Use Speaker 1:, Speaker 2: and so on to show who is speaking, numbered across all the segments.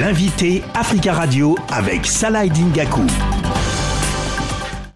Speaker 1: L'invité Africa Radio avec Salah Dingaku.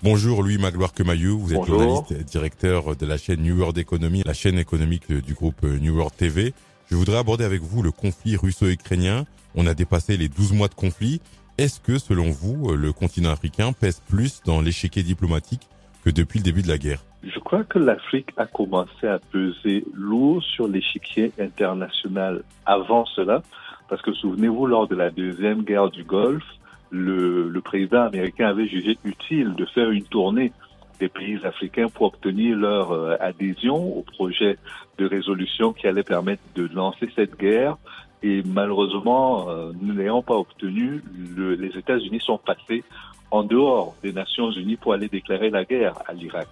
Speaker 2: Bonjour Louis Magloire Kemayou, vous êtes journaliste et directeur de la chaîne New World Economy, la chaîne économique du groupe New World TV. Je voudrais aborder avec vous le conflit russo-ukrainien. On a dépassé les 12 mois de conflit. Est-ce que, selon vous, le continent africain pèse plus dans l'échiquier diplomatique que depuis le début de la guerre?
Speaker 3: Je crois que l'Afrique a commencé à peser lourd sur l'échiquier international avant cela, parce que souvenez-vous, lors de la deuxième guerre du Golfe, le, président américain avait jugé utile de faire une tournée des pays africains pour obtenir leur euh, adhésion au projet de résolution qui allait permettre de lancer cette guerre. Et malheureusement, euh, nous n'ayant pas obtenu, le, les États-Unis sont passés en dehors des Nations Unies pour aller déclarer la guerre à l'Irak.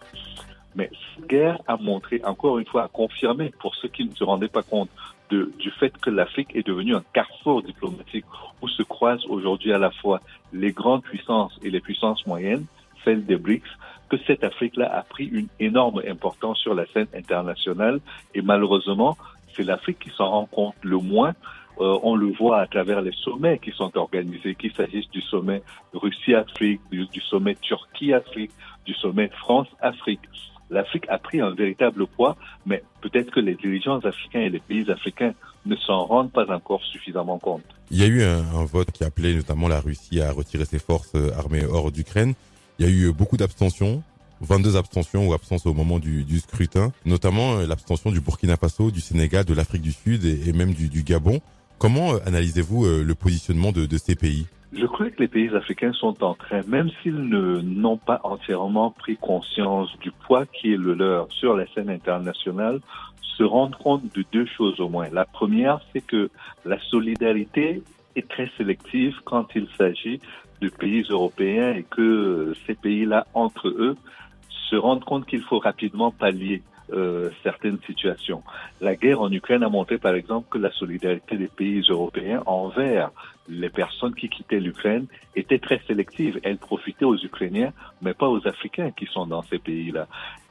Speaker 3: Mais cette guerre a montré, encore une fois, a confirmé pour ceux qui ne se rendaient pas compte de, du fait que l'Afrique est devenue un carrefour diplomatique où se croisent aujourd'hui à la fois les grandes puissances et les puissances moyennes, celles des BRICS, que cette Afrique-là a pris une énorme importance sur la scène internationale et malheureusement, c'est l'Afrique qui s'en rend compte le moins. Euh, on le voit à travers les sommets qui sont organisés, qu'il s'agisse du sommet Russie-Afrique, du, du sommet Turquie-Afrique, du sommet France-Afrique l'Afrique a pris un véritable poids, mais peut-être que les dirigeants africains et les pays africains ne s'en rendent pas encore suffisamment compte.
Speaker 2: Il y a eu un, vote qui appelait notamment la Russie à retirer ses forces euh, armées hors d'Ukraine. Il y a eu beaucoup d'abstentions, 22 abstentions ou absences au moment du, scrutin, notamment euh, l'abstention du Burkina Faso, du Sénégal, de l'Afrique du Sud et, même du, Gabon. Comment euh, analysez-vous le positionnement de ces pays?
Speaker 3: Je crois que les pays africains sont en train, même s'ils ne n'ont pas entièrement pris conscience du poids qui est le leur sur la scène internationale, se rendre compte de deux choses au moins. La première, c'est que la solidarité est très sélective quand il s'agit de pays européens et que ces pays-là, entre eux, se rendent compte qu'il faut rapidement pallier euh, certaines situations. La guerre en Ukraine a montré, par exemple, que la solidarité des pays européens envers les personnes qui quittaient l'Ukraine était très sélective. Elle profitait aux Ukrainiens, mais pas aux Africains qui sont dans ces pays-là.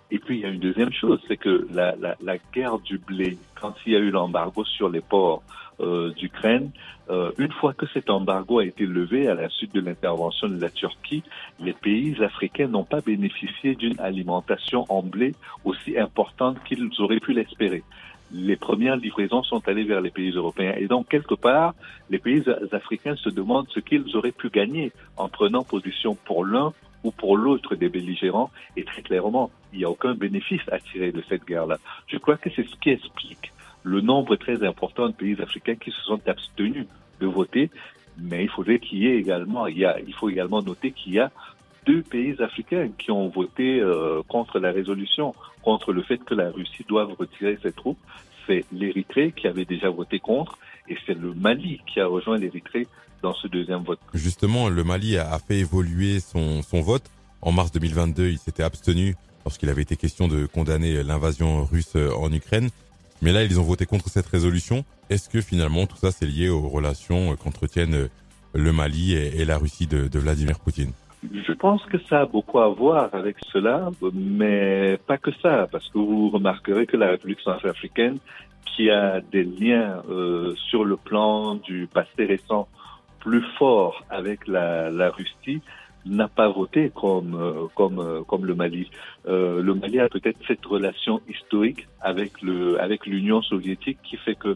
Speaker 3: Et puis, il y a une deuxième chose, c'est que la, la, la, guerre du blé, quand il y a eu l'embargo sur les ports euh, d'Ukraine, euh, une fois que cet embargo a été levé à la suite de l'intervention de la Turquie, les pays africains n'ont pas bénéficié d'une alimentation en blé aussi importante qu'ils auraient pu l'espérer les premières livraisons sont allées vers les pays européens. Et donc, quelque part, les pays africains se demandent ce qu'ils auraient pu gagner en prenant position pour l'un ou pour l'autre des belligérants. Et très clairement, il n'y a aucun bénéfice à tirer de cette guerre-là. Je crois que c'est ce qui explique le nombre très important de pays africains qui se sont abstenus de voter. Mais il faudrait qu'il y ait également, il, faut également noter qu'il y a deux pays africains qui ont voté euh, contre la résolution, contre le fait que la Russie doive retirer ses troupes. C'est l'Érythrée qui avait déjà voté contre et c'est le Mali qui a rejoint l'Érythrée dans ce deuxième vote.
Speaker 2: Justement, le Mali a fait évoluer son, son vote. En mars 2022, il s'était abstenu lorsqu'il avait été question de condamner l'invasion russe en Ukraine. Mais là, ils ont voté contre cette résolution. Est-ce que finalement tout ça c'est lié aux relations qu'entretiennent le Mali et, la Russie de, Vladimir Poutine?
Speaker 3: Je pense que ça a beaucoup à voir avec cela, mais pas que ça, parce que vous remarquerez que la République centrafricaine, qui a des liens euh, sur le plan du passé récent plus fort avec la Russie, n'a pas voté comme euh, comme euh, comme le Mali. Euh, le Mali a peut-être cette relation historique avec le avec l'Union soviétique qui fait que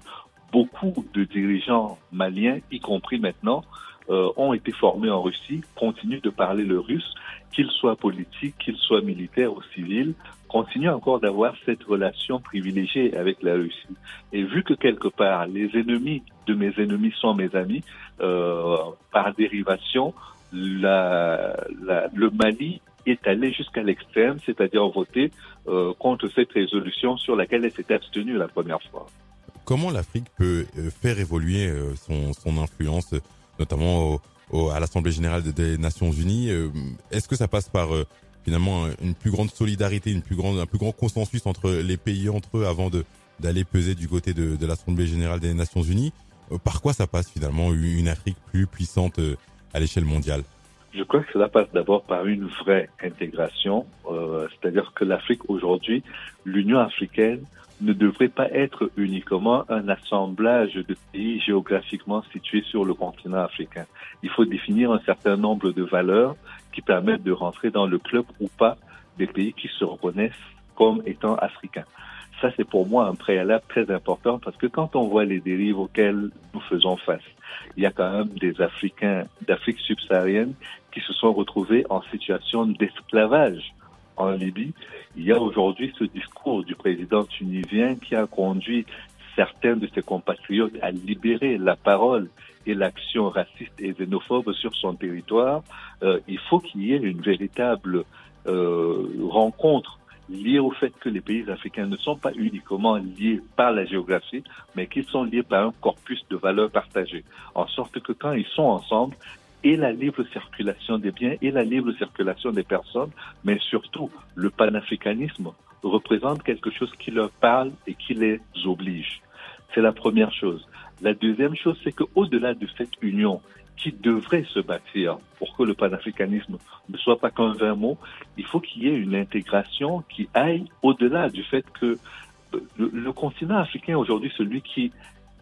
Speaker 3: beaucoup de dirigeants maliens, y compris maintenant, euh, ont été formés en Russie, continuent de parler le russe, qu'ils soient politiques, qu'ils soient militaires ou civils, continuent encore d'avoir cette relation privilégiée avec la Russie. Et vu que quelque part, les ennemis de mes ennemis sont mes amis, euh, par dérivation, le Mali est allé jusqu'à l'extrême, c'est-à-dire voter euh, contre cette résolution sur laquelle elle s'était abstenue la première fois.
Speaker 2: Comment l'Afrique peut euh, faire évoluer euh, son, influence notamment à l'Assemblée générale des Nations Unies. Est-ce que ça passe par finalement une plus grande solidarité, une plus grande, un plus grand consensus entre les pays entre eux avant d'aller peser du côté de, l'Assemblée générale des Nations Unies? Par quoi ça passe finalement une Afrique plus puissante à l'échelle mondiale
Speaker 3: Je crois que cela passe d'abord par une vraie intégration, euh, c'est-à-dire que l'Afrique aujourd'hui, l'Union africaine ne devrait pas être uniquement un assemblage de pays géographiquement situés sur le continent africain. Il faut définir un certain nombre de valeurs qui permettent de rentrer dans le club ou pas des pays qui se reconnaissent comme étant africains. Ça, c'est pour moi un préalable très important parce que quand on voit les dérives auxquelles nous faisons face, il y a quand même des Africains d'Afrique subsaharienne qui se sont retrouvés en situation d'esclavage en Libye. Il y a aujourd'hui ce discours du président tunisien qui a conduit certains de ses compatriotes à libérer la parole et l'action raciste et xénophobe sur son territoire. Euh, il faut qu'il y ait une véritable euh, rencontre liée au fait que les pays africains ne sont pas uniquement liés par la géographie, mais qu'ils sont liés par un corpus de valeurs partagées. En sorte que quand ils sont ensemble, et la libre circulation des biens et la libre circulation des personnes, mais surtout le panafricanisme représente quelque chose qui leur parle et qui les oblige. C'est la première chose. La deuxième chose, c'est qu'au-delà de cette union qui devrait se bâtir pour que le panafricanisme ne soit pas qu'un vain mot, il faut qu'il y ait une intégration qui aille au-delà du fait que euh, le, continent africain aujourd'hui, celui qui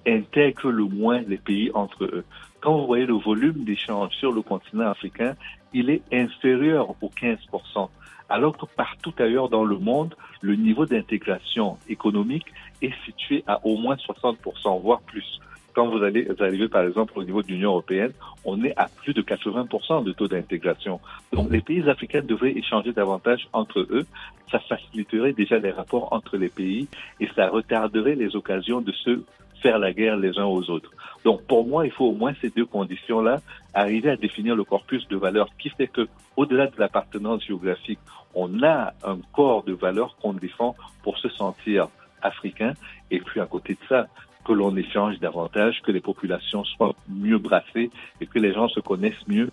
Speaker 3: intègre le moins les pays entre eux. Quand vous voyez le volume d'échanges sur le continent africain, il est inférieur aux 15%, alors que partout ailleurs dans le monde, le niveau d'intégration économique est situé à au moins 60%, voire plus. Quand vous allez vous arrivez par exemple au niveau de l'Union européenne, on est à plus de 80% de taux d'intégration. Donc les pays africains devraient échanger davantage entre eux. Ça faciliterait déjà les rapports entre les pays et ça retarderait les occasions de se faire la guerre les uns aux autres. Donc pour moi, il faut au moins ces deux conditions-là, arriver à définir le corpus de valeurs qui fait que, au-delà de l'appartenance géographique, on a un corps de valeurs qu'on défend pour se sentir africain. Et puis à côté de ça, que l'on échange davantage, que les populations soient mieux brassées et que les gens se connaissent mieux.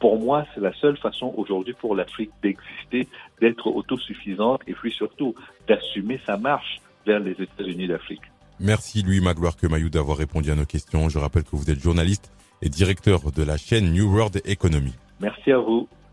Speaker 3: Pour moi, c'est la seule façon aujourd'hui pour l'Afrique d'exister, d'être autosuffisante et puis surtout d'assumer sa marche vers les États-Unis d'Afrique.
Speaker 2: Merci Louis Magloire Kemayou d'avoir répondu à nos questions. Je rappelle que vous êtes journaliste et directeur de la chaîne New World Economy.
Speaker 3: Merci à vous.